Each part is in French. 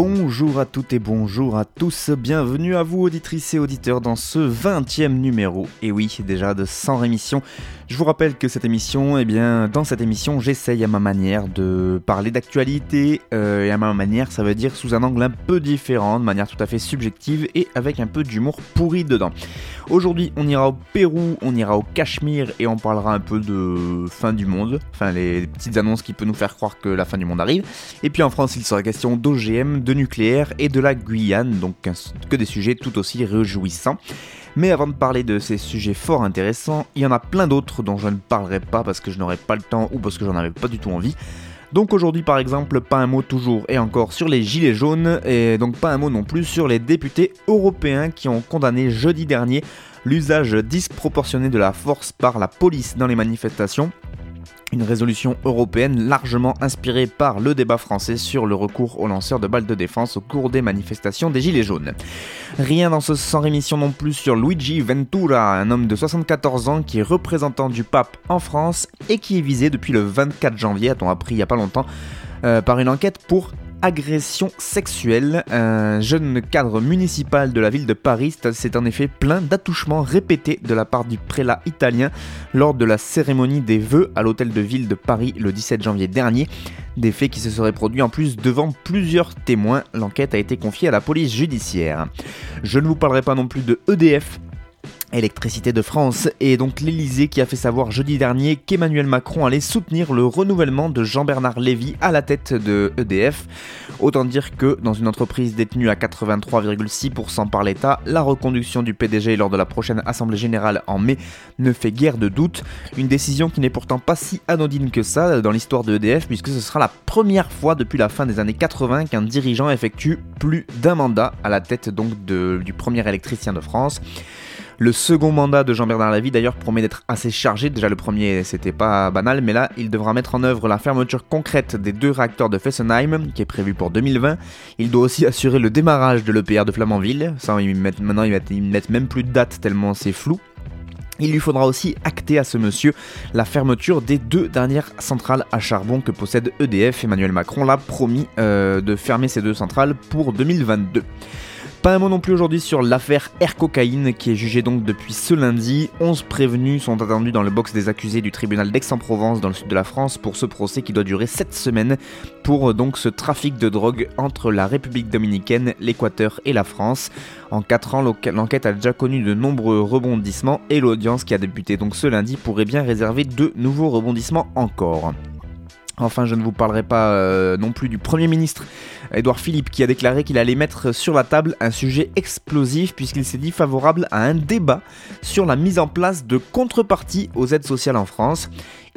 Bonjour à toutes et bonjour à tous, bienvenue à vous auditrices et auditeurs dans ce 20e numéro, et oui, déjà de 100 rémissions. Je vous rappelle que cette émission, eh bien, dans cette émission, j'essaye à ma manière de parler d'actualité, euh, et à ma manière, ça veut dire sous un angle un peu différent, de manière tout à fait subjective et avec un peu d'humour pourri dedans. Aujourd'hui, on ira au Pérou, on ira au Cachemire et on parlera un peu de fin du monde, enfin les petites annonces qui peuvent nous faire croire que la fin du monde arrive. Et puis en France, il sera question d'OGM, de nucléaire et de la Guyane, donc que des sujets tout aussi réjouissants. Mais avant de parler de ces sujets fort intéressants, il y en a plein d'autres dont je ne parlerai pas parce que je n'aurai pas le temps ou parce que j'en avais pas du tout envie. Donc aujourd'hui par exemple, pas un mot toujours et encore sur les gilets jaunes, et donc pas un mot non plus sur les députés européens qui ont condamné jeudi dernier l'usage disproportionné de la force par la police dans les manifestations. Une résolution européenne largement inspirée par le débat français sur le recours aux lanceurs de balles de défense au cours des manifestations des Gilets jaunes. Rien dans ce sans rémission non plus sur Luigi Ventura, un homme de 74 ans qui est représentant du pape en France et qui est visé depuis le 24 janvier, a-t-on appris il y a pas longtemps, euh, par une enquête pour agression sexuelle. Un jeune cadre municipal de la ville de Paris s'est en effet plaint d'attouchements répétés de la part du prélat italien lors de la cérémonie des vœux à l'hôtel de ville de Paris le 17 janvier dernier. Des faits qui se seraient produits en plus devant plusieurs témoins. L'enquête a été confiée à la police judiciaire. Je ne vous parlerai pas non plus de EDF Électricité de France et donc l'Elysée qui a fait savoir jeudi dernier qu'Emmanuel Macron allait soutenir le renouvellement de Jean-Bernard Lévy à la tête de EDF. Autant dire que dans une entreprise détenue à 83,6% par l'État, la reconduction du PDG lors de la prochaine Assemblée Générale en mai ne fait guère de doute. Une décision qui n'est pourtant pas si anodine que ça dans l'histoire de EDF puisque ce sera la première fois depuis la fin des années 80 qu'un dirigeant effectue plus d'un mandat à la tête donc du premier électricien de France. Le second mandat de Jean-Bernard Lévy d'ailleurs promet d'être assez chargé. Déjà le premier c'était pas banal, mais là il devra mettre en œuvre la fermeture concrète des deux réacteurs de Fessenheim qui est prévue pour 2020. Il doit aussi assurer le démarrage de l'EPR de Flamanville. Ça, maintenant ils mettent, ils mettent même plus de date tellement c'est flou. Il lui faudra aussi acter à ce monsieur la fermeture des deux dernières centrales à charbon que possède EDF. Emmanuel Macron l'a promis euh, de fermer ces deux centrales pour 2022. Pas un mot non plus aujourd'hui sur l'affaire Air qui est jugée donc depuis ce lundi. 11 prévenus sont attendus dans le box des accusés du tribunal d'Aix-en-Provence dans le sud de la France pour ce procès qui doit durer 7 semaines pour donc ce trafic de drogue entre la République dominicaine, l'Équateur et la France. En 4 ans, l'enquête a déjà connu de nombreux rebondissements et l'audience qui a débuté donc ce lundi pourrait bien réserver de nouveaux rebondissements encore. Enfin, je ne vous parlerai pas euh, non plus du Premier ministre Édouard Philippe qui a déclaré qu'il allait mettre sur la table un sujet explosif puisqu'il s'est dit favorable à un débat sur la mise en place de contreparties aux aides sociales en France.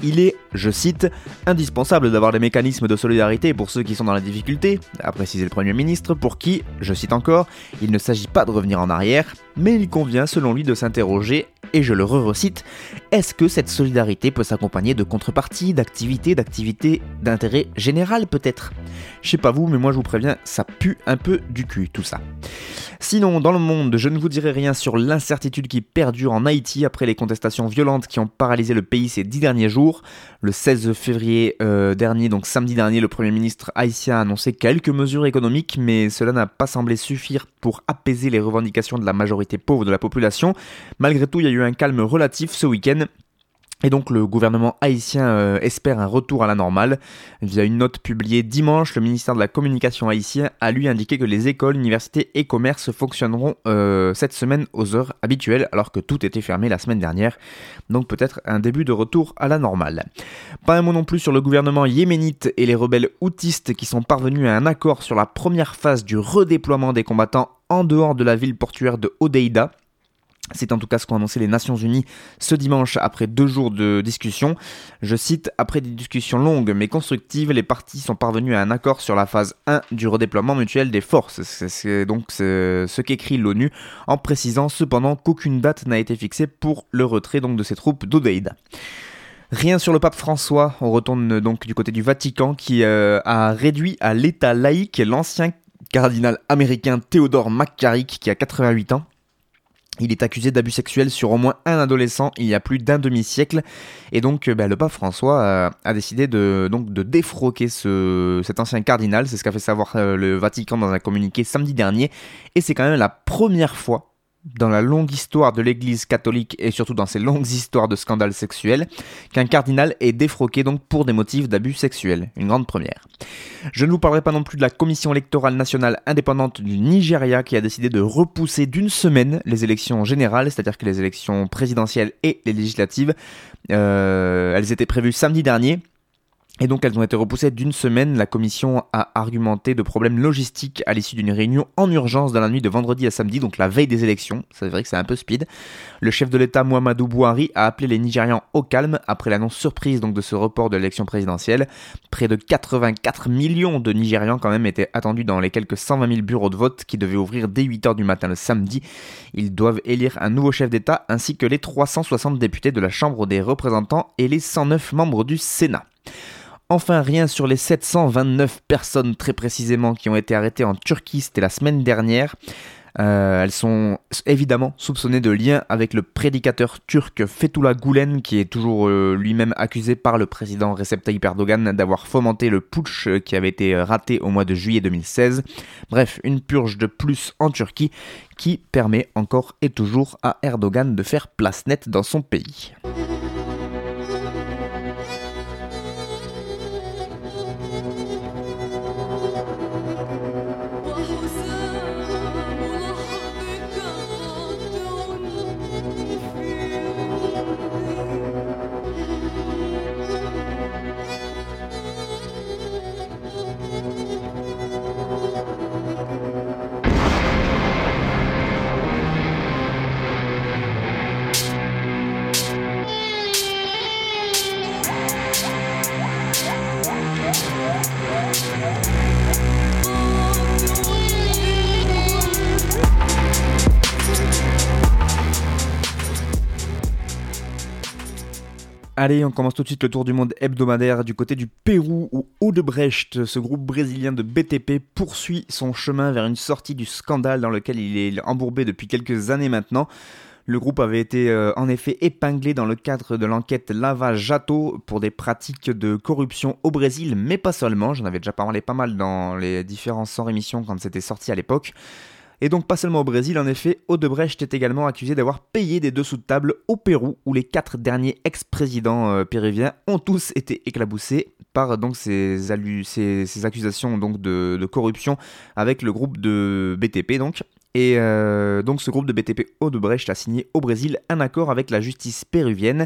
Il est, je cite, indispensable d'avoir des mécanismes de solidarité pour ceux qui sont dans la difficulté, a précisé le Premier ministre, pour qui, je cite encore, il ne s'agit pas de revenir en arrière, mais il convient selon lui de s'interroger, et je le recite, est-ce que cette solidarité peut s'accompagner de contreparties, d'activités, d'activités d'intérêt général peut-être? Je sais pas vous, mais moi je vous préviens, ça pue un peu du cul tout ça. Sinon, dans le monde, je ne vous dirai rien sur l'incertitude qui perdure en Haïti après les contestations violentes qui ont paralysé le pays ces dix derniers jours. Le 16 février euh, dernier, donc samedi dernier, le Premier ministre haïtien a annoncé quelques mesures économiques, mais cela n'a pas semblé suffire pour apaiser les revendications de la majorité pauvre de la population. Malgré tout, il y a eu un calme relatif ce week-end. Et donc le gouvernement haïtien euh, espère un retour à la normale. Via une note publiée dimanche, le ministère de la Communication haïtien a lui indiqué que les écoles, universités et commerces fonctionneront euh, cette semaine aux heures habituelles alors que tout était fermé la semaine dernière. Donc peut-être un début de retour à la normale. Pas un mot non plus sur le gouvernement yéménite et les rebelles houtistes qui sont parvenus à un accord sur la première phase du redéploiement des combattants en dehors de la ville portuaire de Hodeida C'est en tout cas ce qu'ont annoncé les Nations Unies ce dimanche après deux jours de discussion. Je cite, après des discussions longues mais constructives, les parties sont parvenues à un accord sur la phase 1 du redéploiement mutuel des forces. C'est donc ce qu'écrit l'ONU en précisant cependant qu'aucune date n'a été fixée pour le retrait donc de ces troupes d'Odeïda. Rien sur le pape François, on retourne donc du côté du Vatican qui euh, a réduit à l'état laïque l'ancien cardinal américain Théodore McCarrick qui a 88 ans. Il est accusé d'abus sexuels sur au moins un adolescent il y a plus d'un demi-siècle. Et donc, euh, bah, le pape François euh, a, décidé de, défroquer ce, cet ancien cardinal. C'est ce qu'a fait savoir euh, le Vatican dans un communiqué samedi dernier. Et c'est quand même la première fois dans la longue histoire de l'Église catholique et surtout dans ces longues histoires de scandales sexuels, qu'un cardinal est défroqué donc pour des motifs d'abus sexuels. Une grande première. Je ne vous parlerai pas non plus de la Commission électorale nationale indépendante du Nigeria qui a décidé de repousser d'une semaine les élections générales, c'est-à-dire que les élections présidentielles et les législatives, euh, elles étaient prévues samedi dernier. Et donc elles ont été repoussées d'une semaine. La commission a argumenté de problèmes logistiques à l'issue d'une réunion en urgence dans la nuit de vendredi à samedi, donc la veille des élections. C'est vrai que c'est un peu speed. Le chef de l'État Muhammadu Buhari a appelé les Nigérians au calme après l'annonce surprise donc de ce report de l'élection présidentielle. Près de 84 millions de Nigérians quand même étaient attendus dans les quelques 120 000 bureaux de vote qui devaient ouvrir dès 8h du matin le samedi. Ils doivent élire un nouveau chef d'État ainsi que les 360 députés de la Chambre des représentants et les 109 membres du Sénat. Enfin, rien sur les 729 personnes très précisément qui ont été arrêtées en Turquie, c'était la semaine dernière. Euh, elles sont évidemment soupçonnées de lien avec le prédicateur turc Fethullah Gulen, qui est toujours euh, lui-même accusé par le président Recep Tayyip Erdogan d'avoir fomenté le putsch qui avait été raté au mois de juillet 2016. Bref, une purge de plus en Turquie qui permet encore et toujours à Erdogan de faire place nette dans son pays. Allez, on commence tout de suite le tour du monde hebdomadaire du côté du Pérou où Odebrecht, ce groupe brésilien de BTP, poursuit son chemin vers une sortie du scandale dans lequel il est embourbé depuis quelques années maintenant. Le groupe avait été euh, en effet épinglé dans le cadre de l'enquête Lava Jato pour des pratiques de corruption au Brésil, mais pas seulement. J'en avais déjà parlé pas mal dans les différents sans rémission quand c'était sorti à l'époque. Et donc pas seulement au Brésil, en effet, Odebrecht est également accusé d'avoir payé des dessous de table au Pérou, où les quatre derniers ex-présidents euh, péruviens ont tous été éclaboussés par donc ces, accusations donc de, de, corruption avec le groupe de BTP donc. Et euh, donc ce groupe de BTP Odebrecht a signé au Brésil un accord avec la justice péruvienne.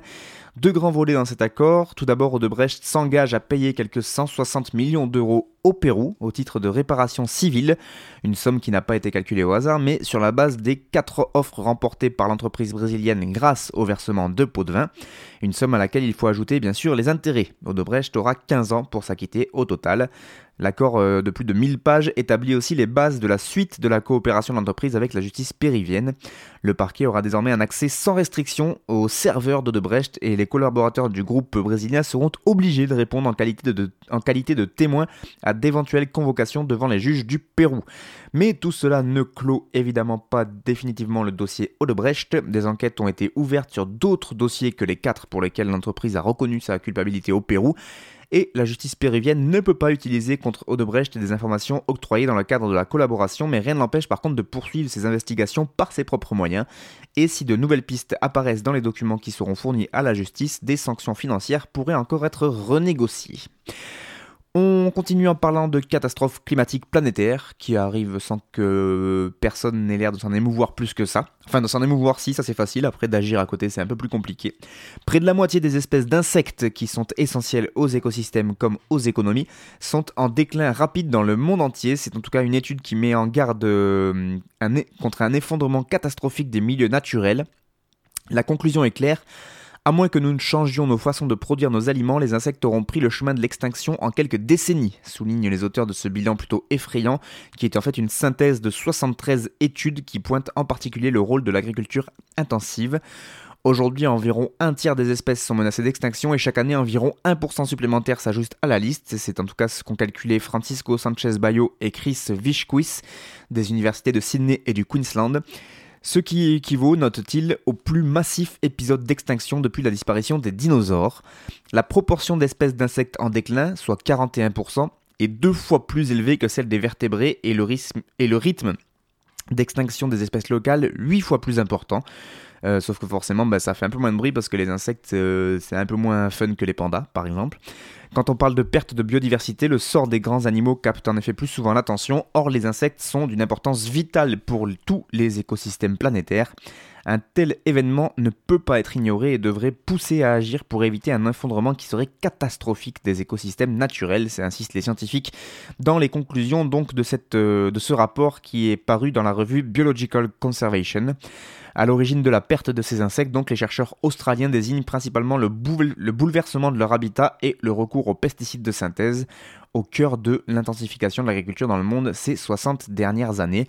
Deux grands volets dans cet accord. Tout d'abord, Odebrecht s'engage à payer quelques 160 millions d'euros au Pérou au titre de réparation civile, une somme qui n'a pas été calculée au hasard, mais sur la base des quatre offres remportées par l'entreprise brésilienne grâce au versement de pots de vin, une somme à laquelle il faut ajouter bien sûr les intérêts. Odebrecht aura 15 ans pour s'acquitter au total. L'accord euh, de plus de 1000 pages établit aussi les bases de la suite de la coopération de l'entreprise avec la justice péruvienne. Le parquet aura désormais un accès sans restriction aux serveurs d'Odebrecht et les collaborateurs du groupe brésilien seront obligés de répondre en qualité de, en qualité de à d'éventuelles convocations devant les juges du Pérou. Mais tout cela ne clôt évidemment pas définitivement le dossier Odebrecht. Des enquêtes ont été ouvertes sur d'autres dossiers que les quatre pour lesquels l'entreprise a reconnu sa culpabilité au Pérou et la justice péruvienne ne peut pas utiliser contre Odebrecht des informations octroyées dans le cadre de la collaboration, mais rien ne l'empêche par contre de poursuivre ses investigations par ses propres moyens, et si de nouvelles pistes apparaissent dans les documents qui seront fournis à la justice, des sanctions financières pourraient encore être renégociées. On continue en parlant de catastrophes climatiques planétaires qui arrivent sans que personne n'ait l'air de s'en émouvoir plus que ça. Enfin, de s'en émouvoir si, ça c'est facile, après d'agir à côté c'est un peu plus compliqué. Près de la moitié des espèces d'insectes qui sont essentielles aux écosystèmes comme aux économies sont en déclin rapide dans le monde entier. C'est en tout cas une étude qui met en garde euh, contre un effondrement catastrophique des milieux naturels La conclusion est claire, à moins que nous ne changions nos façons de produire nos aliments, les insectes auront pris le chemin de l'extinction en quelques décennies, soulignent les auteurs de ce bilan plutôt effrayant, qui est en fait une synthèse de 73 études qui pointent en particulier le rôle de l'agriculture intensive. Aujourd'hui, environ un tiers des espèces sont menacées d'extinction et chaque année, environ 1% supplémentaire s'ajoute à la liste. C'est en tout cas ce qu'ont calculé Francisco Sanchez Bayo et Chris Vishquis des universités de Sydney et du Queensland ce qui équivaut, note-t-il, au plus massif épisode d'extinction depuis la disparition des dinosaures. La proportion d'espèces d'insectes en déclin, soit 41%, est deux fois plus élevée que celle des vertébrés et le, rythme, d'extinction des espèces locales huit fois plus important. Euh, sauf que forcément, bah, ça fait un peu moins de bruit parce que les insectes, euh, c'est un peu moins fun que les pandas, par exemple. Quand on parle de perte de biodiversité, le sort des grands animaux capte en effet plus souvent l'attention, or les insectes sont d'une importance vitale pour tous les écosystèmes planétaires. Un tel événement ne peut pas être ignoré et devrait pousser à agir pour éviter un effondrement qui serait catastrophique des écosystèmes naturels, c'est insistent les scientifiques dans les conclusions donc euh, de ce rapport qui est paru dans la revue Biological Conservation. À l'origine de la perte de ces insectes, donc les chercheurs australiens désignent principalement le, le bouleversement de leur habitat et le recours aux pesticides de synthèse au cœur de l'intensification de l'agriculture dans le monde ces 60 dernières années.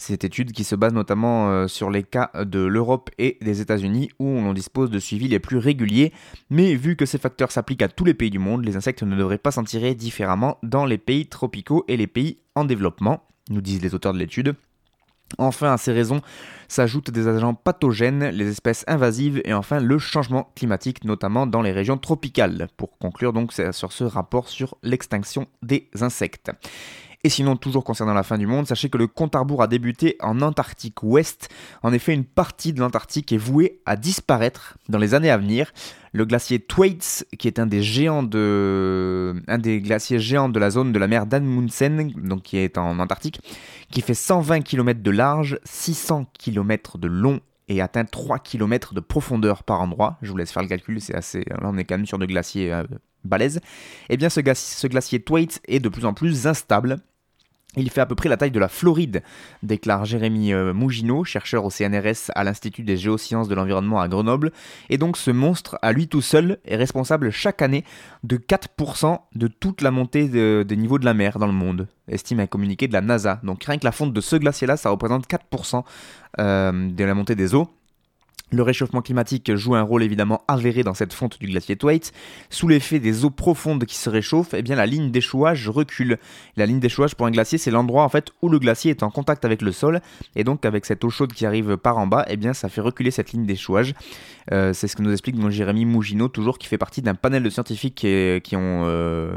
Cette étude qui se base notamment euh, sur les cas de l'Europe et des États-Unis où on dispose de suivis les plus réguliers, mais vu que ces facteurs s'appliquent à tous les pays du monde, les insectes ne devraient pas s'en tirer différemment dans les pays tropicaux et les pays en développement, nous disent les auteurs de l'étude. Enfin, à ces raisons s'ajoutent des agents pathogènes, les espèces invasives et enfin le changement climatique, notamment dans les régions tropicales. Pour conclure donc sur ce rapport sur l'extinction des insectes. Et sinon, toujours concernant la fin du monde, sachez que le compte à rebours a débuté en Antarctique Ouest. En effet, une partie de l'Antarctique est vouée à disparaître dans les années à venir. Le glacier Thwaites, qui est un des géants de, un des glaciers géants de la zone de la mer d'Amundsen, donc qui est en Antarctique, qui fait 120 km de large, 600 km de long et atteint 3 km de profondeur par endroit. Je vous laisse faire le calcul, c'est assez. Là, on est quand même sur de glaciers euh, balèzes. Eh bien, ce, ce glacier Thwaites est de plus en plus instable. Il fait à peu près la taille de la Floride, déclare Jérémy euh, Mougineau, chercheur au CNRS à l'Institut des géosciences de l'environnement à Grenoble. Et donc ce monstre, à lui tout seul, est responsable chaque année de 4% de toute la montée des niveaux de la mer dans le monde, estime un communiqué de la NASA. Donc rien que la fonte de ce glacier-là, ça représente 4% euh, de la montée des eaux. Le réchauffement climatique joue un rôle évidemment avéré dans cette fonte du glacier Thwaites. Sous l'effet des eaux profondes qui se réchauffent, eh bien la ligne d'échouage recule. La ligne d'échouage pour un glacier, c'est l'endroit en fait où le glacier est en contact avec le sol et donc avec cette eau chaude qui arrive par en bas, eh bien ça fait reculer cette ligne d'échouage. Euh, c'est ce que nous explique mon Jérémy Mougineau, toujours qui fait partie d'un panel de scientifiques qui, ont euh,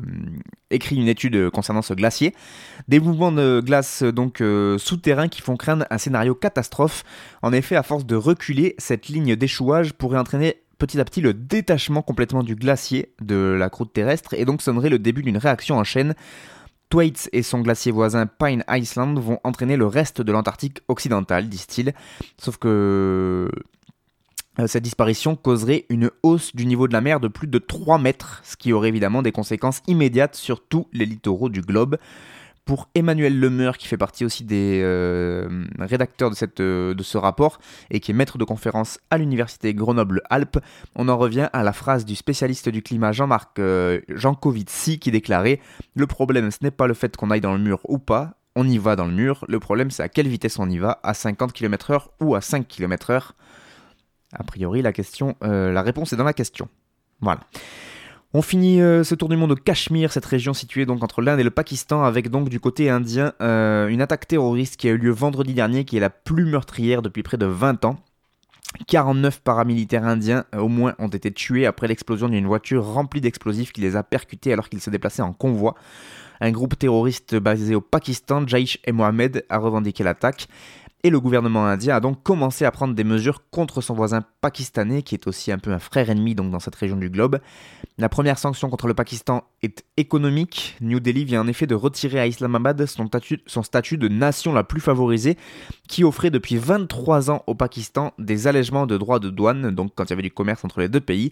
écrit une étude concernant ce glacier. Des mouvements de glace donc euh, souterrains qui font craindre un scénario catastrophe. En effet, à force de reculer, cette ligne d'échouage pourrait entraîner petit à petit le détachement complètement du glacier de la croûte terrestre et donc sonnerait le début d'une réaction en chaîne. Thwaites et son glacier voisin Pine Island vont entraîner le reste de l'Antarctique occidental, disent-ils. Sauf que cette disparition causerait une hausse du niveau de la mer de plus de 3 mètres, ce qui aurait évidemment des conséquences immédiates sur tous les littoraux du globe. Pour Emmanuel Lemeur, qui fait partie aussi des euh, rédacteurs euh, de ce rapport et qui est maître de conférence à l'université Grenoble-Alpes, on en revient à la phrase du spécialiste du climat Jean-Marc euh, qui déclarait Le problème, ce n'est pas le fait qu'on aille dans le mur ou pas, on y va dans le mur, le problème c'est à quelle vitesse on y va, à 50 km/h ou à 5 km/h. A priori, la, question, la réponse est dans la question. Voilà. On finit euh, ce tour du monde au Cachemire, cette région située donc entre l'Inde et le Pakistan, avec donc du côté indien euh, une attaque terroriste qui a eu lieu vendredi dernier, qui est la plus meurtrière depuis près de 20 ans. 49 paramilitaires indiens euh, au moins ont été tués après l'explosion d'une voiture remplie d'explosifs qui les a percutés alors qu'ils se déplaçaient en convoi. Un groupe terroriste basé au Pakistan, Jaish et Mohamed, a revendiqué l'attaque et le gouvernement indien a donc commencé à prendre des mesures contre son voisin pakistanais, qui est aussi un peu un frère ennemi dans cette région du globe. La première sanction contre le Pakistan est économique. New Delhi vient en effet de retirer à Islamabad son statut, de nation la plus favorisée, qui offrait depuis 23 ans au Pakistan des allègements de droits de douane, donc quand il y avait du commerce entre les deux pays.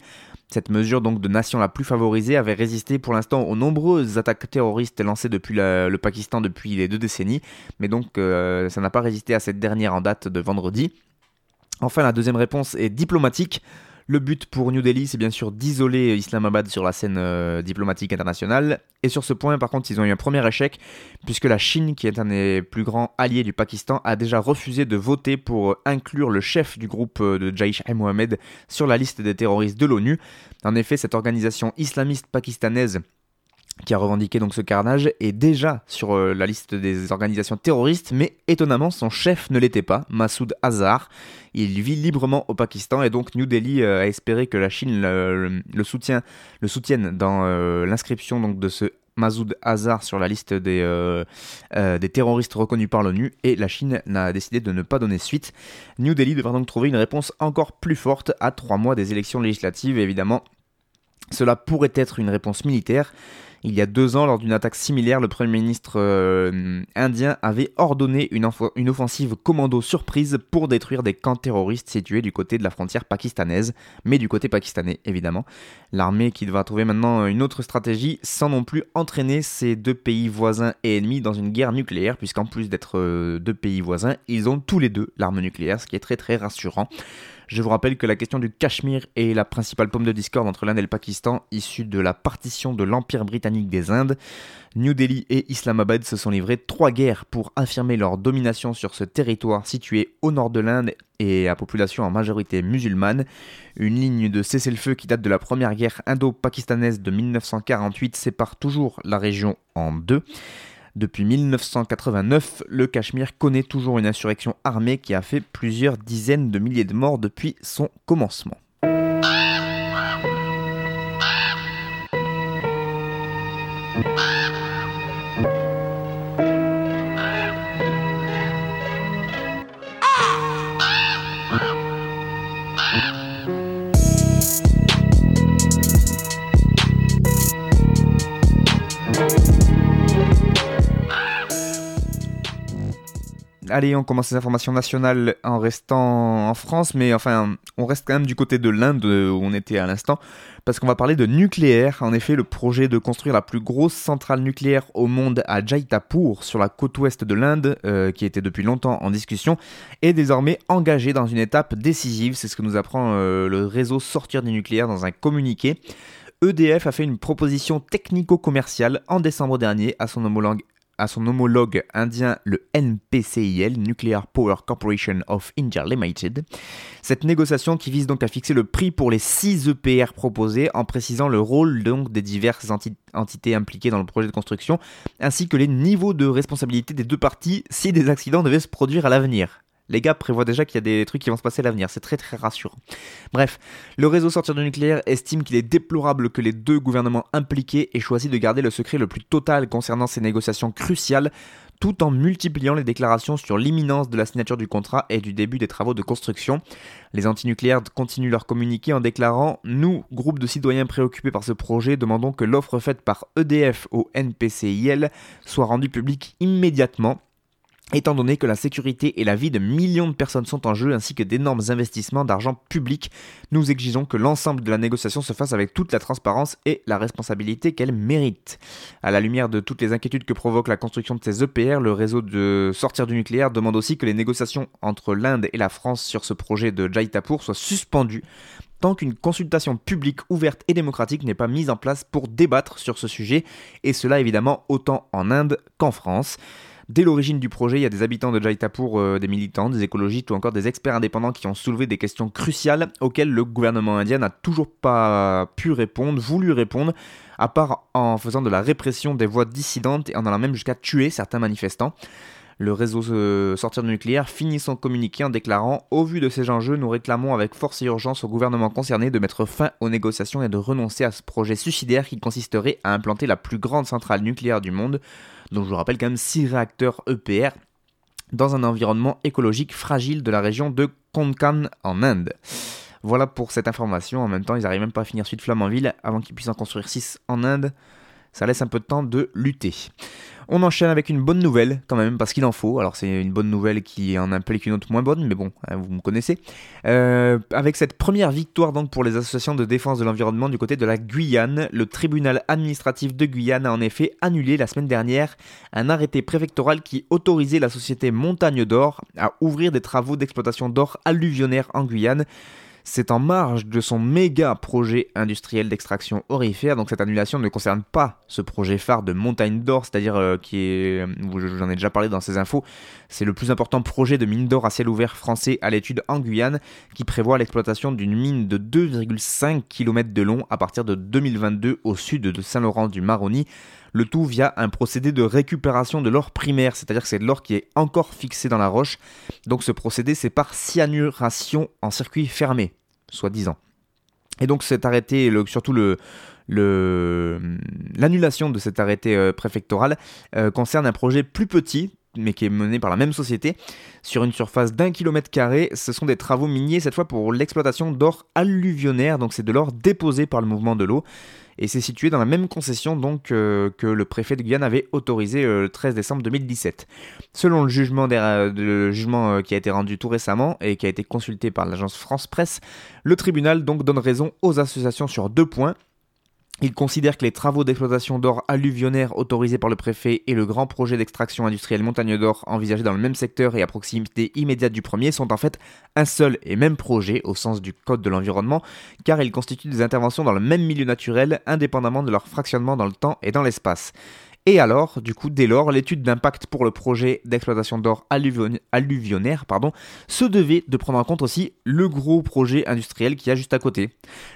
Cette mesure donc de nation la plus favorisée avait résisté pour l'instant aux nombreuses attaques terroristes lancées depuis le Pakistan depuis les deux décennies, mais donc euh, ça n'a pas résisté à cette dernière en date de vendredi. Enfin, la deuxième réponse est diplomatique. Le but pour New Delhi, c'est bien sûr d'isoler Islamabad sur la scène euh, diplomatique internationale. Et sur ce point, par contre, ils ont eu un premier échec, puisque la Chine, qui est un des plus grands alliés du Pakistan, a déjà refusé de voter pour inclure le chef du groupe euh, de Jaish al-Mohammed sur la liste des terroristes de l'ONU. En effet, cette organisation islamiste pakistanaise qui a revendiqué donc ce carnage, est déjà sur euh, la liste des organisations terroristes, mais étonnamment son chef ne l'était pas, Massoud Azhar. Il vit librement au Pakistan et donc New Delhi euh, a espéré que la Chine le, le soutienne dans euh, l'inscription donc de ce Massoud Azhar sur la liste des, des terroristes reconnus par l'ONU et la Chine n'a décidé de ne pas donner suite. New Delhi devra donc trouver une réponse encore plus forte à trois mois des élections législatives évidemment cela pourrait être une réponse militaire. Il y a deux ans, lors d'une attaque similaire, le Premier ministre euh, indien avait ordonné une, offensive commando surprise pour détruire des camps terroristes situés du côté de la frontière pakistanaise, mais du côté pakistanais évidemment. L'armée qui devra trouver maintenant une autre stratégie sans non plus entraîner ces deux pays voisins et ennemis dans une guerre nucléaire, puisqu'en plus d'être euh, deux pays voisins, ils ont tous les deux l'arme nucléaire, ce qui est très très rassurant. Je vous rappelle que la question du Cachemire est la principale pomme de discorde entre l'Inde et le Pakistan, issue de la partition de l'Empire britannique des Indes. New Delhi et Islamabad se sont livrés trois guerres pour affirmer leur domination sur ce territoire situé au nord de l'Inde et à population en majorité musulmane. Une ligne de cessez-le-feu qui date de la première guerre indo-pakistanaise de 1948 sépare toujours la région en deux. Depuis 1989, le Cachemire connaît toujours une insurrection armée qui a fait plusieurs dizaines de milliers de morts depuis son commencement. Allez, on commence les informations nationales en restant en France, mais enfin, on reste quand même du côté de l'Inde où on était à l'instant, parce qu'on va parler de nucléaire. En effet, le projet de construire la plus grosse centrale nucléaire au monde à Jaitapur, sur la côte ouest de l'Inde, euh, qui était depuis longtemps en discussion, est désormais engagé dans une étape décisive. C'est ce que nous apprend euh, le réseau Sortir du nucléaire dans un communiqué. EDF a fait une proposition technico-commerciale en décembre dernier à son homologue à son homologue indien, le NPCIL, Nuclear Power Corporation of India Limited. Cette négociation qui vise donc à fixer le prix pour les 6 EPR proposés en précisant le rôle donc des diverses entités impliquées dans le projet de construction, ainsi que les niveaux de responsabilité des deux parties si des accidents devaient se produire à l'avenir les gars prévoient déjà qu'il y a des trucs qui vont se passer à l'avenir. C'est très très rassurant. Bref, le réseau sortir du nucléaire estime qu'il est déplorable que les deux gouvernements impliqués aient choisi de garder le secret le plus total concernant ces négociations cruciales, tout en multipliant les déclarations sur l'imminence de la signature du contrat et du début des travaux de construction. Les antinucléaires continuent leur communiqué en déclarant Nous, groupe de citoyens préoccupés par ce projet, demandons que l'offre faite par EDF au NPCIL soit rendue publique immédiatement étant donné que la sécurité et la vie de millions de personnes sont en jeu ainsi que d'énormes investissements d'argent public, nous exigeons que l'ensemble de la négociation se fasse avec toute la transparence et la responsabilité qu'elle mérite. À la lumière de toutes les inquiétudes que provoque la construction de ces EPR, le réseau de sortir du nucléaire demande aussi que les négociations entre l'Inde et la France sur ce projet de Jaitapur soient suspendues tant qu'une consultation publique ouverte et démocratique n'est pas mise en place pour débattre sur ce sujet, et cela évidemment autant en Inde qu'en France. Dès l'origine du projet, il y a des habitants de Jaitapur, euh, des militants, des écologistes ou encore des experts indépendants qui ont soulevé des questions cruciales auxquelles le gouvernement indien n'a toujours pas pu répondre, voulu répondre, à part en faisant de la répression des voix dissidentes et en allant même jusqu'à tuer certains manifestants. Le réseau Sortir du nucléaire finit son communiqué en déclarant Au vu de ces enjeux, nous réclamons avec force et urgence au gouvernement concerné de mettre fin aux négociations et de renoncer à ce projet suicidaire qui consisterait à implanter la plus grande centrale nucléaire du monde, dont je vous rappelle quand même 6 réacteurs EPR, dans un environnement écologique fragile de la région de Konkan en Inde. Voilà pour cette information. En même temps, ils n'arrivent même pas à finir de Flamanville avant qu'ils puissent en construire 6 en Inde. Ça laisse un peu de temps de lutter. On enchaîne avec une bonne nouvelle quand même, parce qu'il en faut. Alors c'est une bonne nouvelle qui en implique une autre moins bonne, mais bon, hein, vous me connaissez. Euh, avec cette première victoire donc pour les associations de défense de l'environnement du côté de la Guyane, le tribunal administratif de Guyane a en effet annulé la semaine dernière un arrêté préfectoral qui autorisait la société Montagne d'Or à ouvrir des travaux d'exploitation d'or alluvionnaire en Guyane. C'est en marge de son méga projet industriel d'extraction orifère, donc cette annulation ne concerne pas ce projet phare de montagne d'or, c'est-à-dire euh, qui est, j'en ai déjà parlé dans ces infos, c'est le plus important projet de mine d'or à ciel ouvert français à l'étude en Guyane, qui prévoit l'exploitation d'une mine de 2,5 km de long à partir de 2022 au sud de Saint-Laurent-du-Maroni le tout via un procédé de récupération de l'or primaire, c'est-à-dire que c'est de l'or qui est encore fixé dans la roche. Donc ce procédé, c'est par cyanuration en circuit fermé, soi-disant. Et donc cet arrêté, surtout l'annulation de cet arrêté euh, préfectoral euh, concerne un projet plus petit, mais qui est mené par la même société, sur une surface d'un kilomètre carré. Ce sont des travaux miniers, cette fois pour l'exploitation d'or alluvionnaire, donc c'est de l'or déposé par le mouvement de l'eau et c'est situé dans la même concession donc euh, que le préfet de Guyane avait autorisé euh, le 13 décembre 2017. Selon le jugement, le jugement euh, qui a été rendu tout récemment et qui a été consulté par l'agence France Presse, le tribunal donc donne raison aux associations sur deux points. Il considère que les travaux d'exploitation d'or alluvionnaire autorisés par le préfet et le grand projet d'extraction industrielle montagne d'or envisagé dans le même secteur et à proximité immédiate du premier sont en fait un seul et même projet au sens du Code de l'environnement, car ils constituent des interventions dans le même milieu naturel indépendamment de leur fractionnement dans le temps et dans l'espace. Et alors, du coup, dès lors, l'étude d'impact pour le projet d'exploitation d'or alluvionnaire se devait de prendre en compte aussi le gros projet industriel qui y a juste à côté.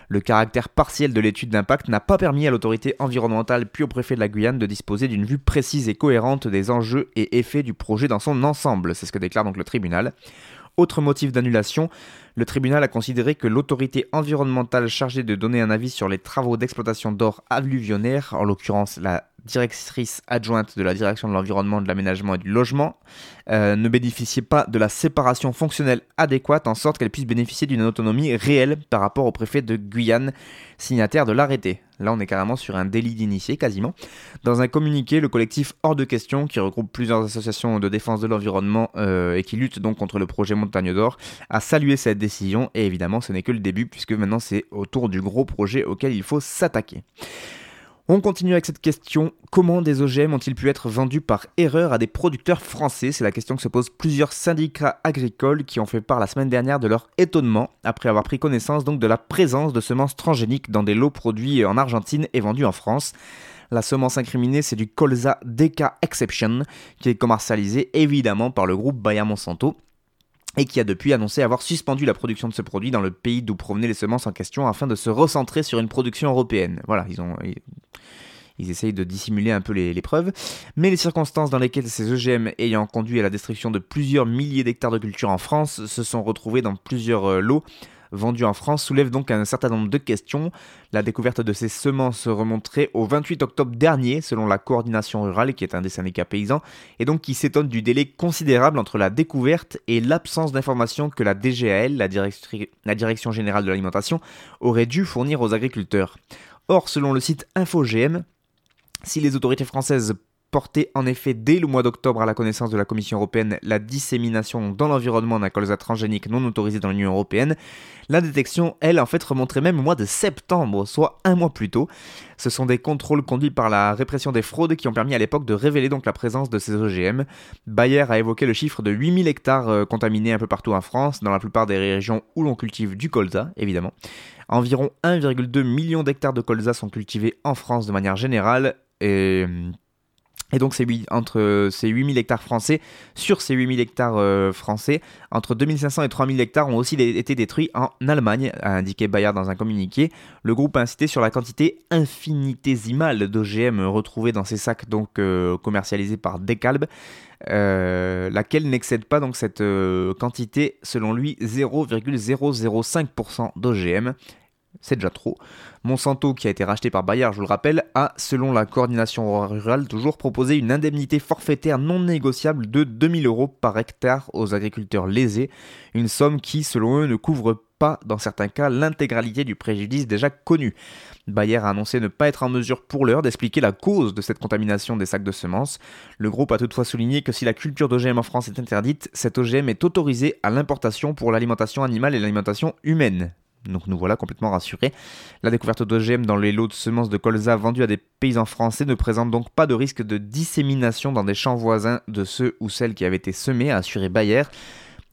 Le caractère partiel de l'étude d'impact n'a pas permis à l'autorité environnementale puis au préfet de la Guyane de disposer d'une vue précise et cohérente des enjeux et effets du projet dans son ensemble, c'est ce que déclare donc le tribunal. Autre motif d'annulation, le tribunal a considéré que l'autorité environnementale chargée de donner un avis sur les travaux d'exploitation d'or alluvionnaire, en l'occurrence la directrice adjointe de la direction de l'environnement, de l'aménagement et du logement, euh, ne bénéficiait pas de la séparation fonctionnelle adéquate en sorte qu'elle puisse bénéficier d'une autonomie réelle par rapport au préfet de Guyane, signataire de l'arrêté. Là, on est carrément sur un délit d'initié, quasiment. Dans un communiqué, le collectif Hors de question, qui regroupe plusieurs associations de défense de l'environnement euh, et qui lutte donc contre le projet Montagne d'Or, a salué cette décision. Et évidemment, ce n'est que le début, puisque maintenant c'est autour du gros projet auquel il faut s'attaquer. On continue avec cette question. Comment des OGM ont-ils pu être vendus par erreur à des producteurs français? C'est la question que se posent plusieurs syndicats agricoles qui ont fait part la semaine dernière de leur étonnement après avoir pris connaissance de la présence de semences transgéniques dans des lots produits en Argentine et vendus en France. La semence incriminée, c'est du colza DK Exception, qui est commercialisé évidemment par le groupe Bayer Monsanto et qui a depuis annoncé avoir suspendu la production de ce produit dans le pays d'où provenaient les semences en question afin de se recentrer sur une production européenne. Voilà, ils ont... Ils essayent de dissimuler un peu les, preuves, mais les circonstances dans lesquelles ces EGM ayant conduit à la destruction de plusieurs milliers d'hectares de culture en France se sont retrouvés dans plusieurs euh, lots vendus en France soulève donc un certain nombre de questions. La découverte de ces semences remonterait au 28 octobre dernier, selon la coordination rurale, qui est un des syndicats paysans, et donc qui s'étonne du délai considérable entre la découverte et l'absence d'informations que la DGAL, la, la Direction Générale de l'Alimentation, aurait dû fournir aux agriculteurs. Or, selon le site InfoGM, si les autorités françaises porté en effet dès le mois d'octobre à la connaissance de la Commission européenne la dissémination dans l'environnement d'un colza transgénique non autorisé dans l'Union européenne. La détection, elle, en fait, remonterait même au mois de septembre, soit un mois plus tôt. Ce sont des contrôles conduits par la répression des fraudes qui ont permis à l'époque de révéler donc la présence de ces OGM. Bayer a évoqué le chiffre de 8000 hectares euh, contaminés un peu partout en France, dans la plupart des régions où l'on cultive du colza, évidemment. Environ 1,2 million d'hectares de colza sont cultivés en France de manière générale, et et donc, c'est entre ces 8000 hectares français, sur ces 8000 hectares euh, français, entre 2500 et 3000 hectares ont aussi été détruits en Allemagne, a indiqué Bayer dans un communiqué. Le groupe a incité sur la quantité infinitésimale d'OGM retrouvés dans ces sacs donc euh, commercialisés par Decalb, euh, laquelle n'excède pas donc cette quantité, selon lui, 0,005% d'OGM c'est déjà trop. Monsanto, qui a été racheté par Bayer, je vous le rappelle, a, selon la coordination rurale, toujours proposé une indemnité forfaitaire non négociable de 2000 euros par hectare aux agriculteurs lésés, une somme qui, selon eux, ne couvre pas, dans certains cas, l'intégralité du préjudice déjà connu. Bayer a annoncé ne pas être en mesure pour l'heure d'expliquer la cause de cette contamination des sacs de semences. Le groupe a toutefois souligné que si la culture d'OGM en France est interdite, cet OGM est autorisé à l'importation pour l'alimentation animale et l'alimentation humaine. Donc nous voilà complètement rassurés. La découverte d'OGM dans les lots de semences de colza vendus à des paysans français ne présente donc pas de risque de dissémination dans des champs voisins de ceux ou celles qui avaient été semés, a assuré Bayer.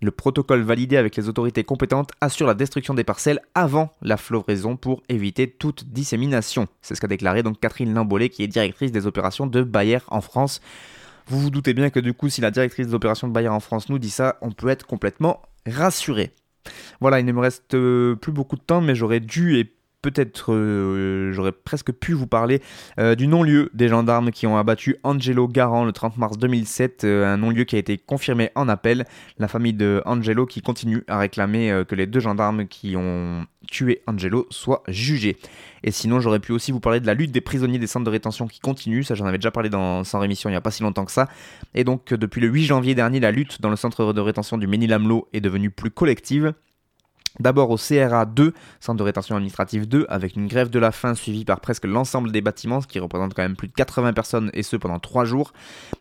Le protocole validé avec les autorités compétentes assure la destruction des parcelles avant la floraison pour éviter toute dissémination. C'est ce qu'a déclaré donc Catherine Limbolet qui est directrice des opérations de Bayer en France. Vous vous doutez bien que du coup si la directrice des opérations de Bayer en France nous dit ça, on peut être complètement rassuré. Voilà, il ne me reste euh, plus beaucoup de temps, mais j'aurais dû et peut-être euh, j'aurais presque pu vous parler euh, du non-lieu des gendarmes qui ont abattu Angelo Garant le 30 mars 2007, un non-lieu qui a été confirmé en appel. La famille de Angelo qui continue à réclamer que les deux gendarmes qui ont tué Angelo soient jugés. Et sinon, j'aurais pu aussi vous parler de la lutte des prisonniers des centres de rétention qui continue. Ça, j'en avais déjà parlé dans Sans Rémission il n'y a pas si longtemps que ça. Et donc, depuis le 8 janvier dernier, la lutte dans le centre de rétention du Ménil-Amelot est devenue plus collective. D'abord au CRA 2, centre de rétention administrative 2, avec une grève de la faim suivie par presque l'ensemble des bâtiments, ce qui représente quand même plus de 80 personnes et ce pendant 3 jours,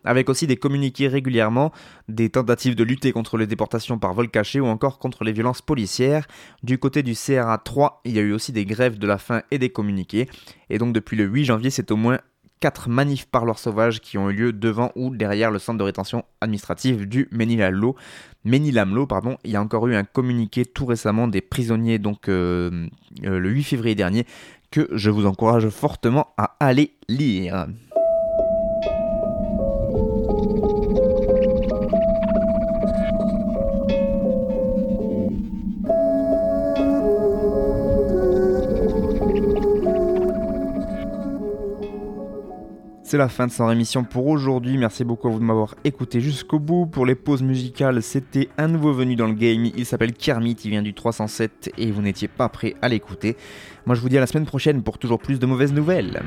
avec aussi des communiqués régulièrement, des tentatives de lutter contre les déportations par vol caché ou encore contre les violences policières. Du côté du CRA 3, il y a eu aussi des grèves de la faim et des communiqués, et donc depuis le 8 janvier, c'est au moins 4 manifs parleurs sauvages qui ont eu lieu devant ou derrière le centre de rétention administrative du. Ménil-Amelot, pardon. Il y a encore eu un communiqué tout récemment des prisonniers, donc euh, euh, le 8 février dernier, que je vous encourage fortement à aller lire. C'est la fin de son émission pour aujourd'hui. Merci beaucoup à vous de m'avoir écouté jusqu'au bout. Pour les pauses musicales, c'était un nouveau venu dans le game. Il s'appelle Kermit, il vient du 307 et vous n'étiez pas prêt à l'écouter. Moi je vous dis à la semaine prochaine pour toujours plus de mauvaises nouvelles.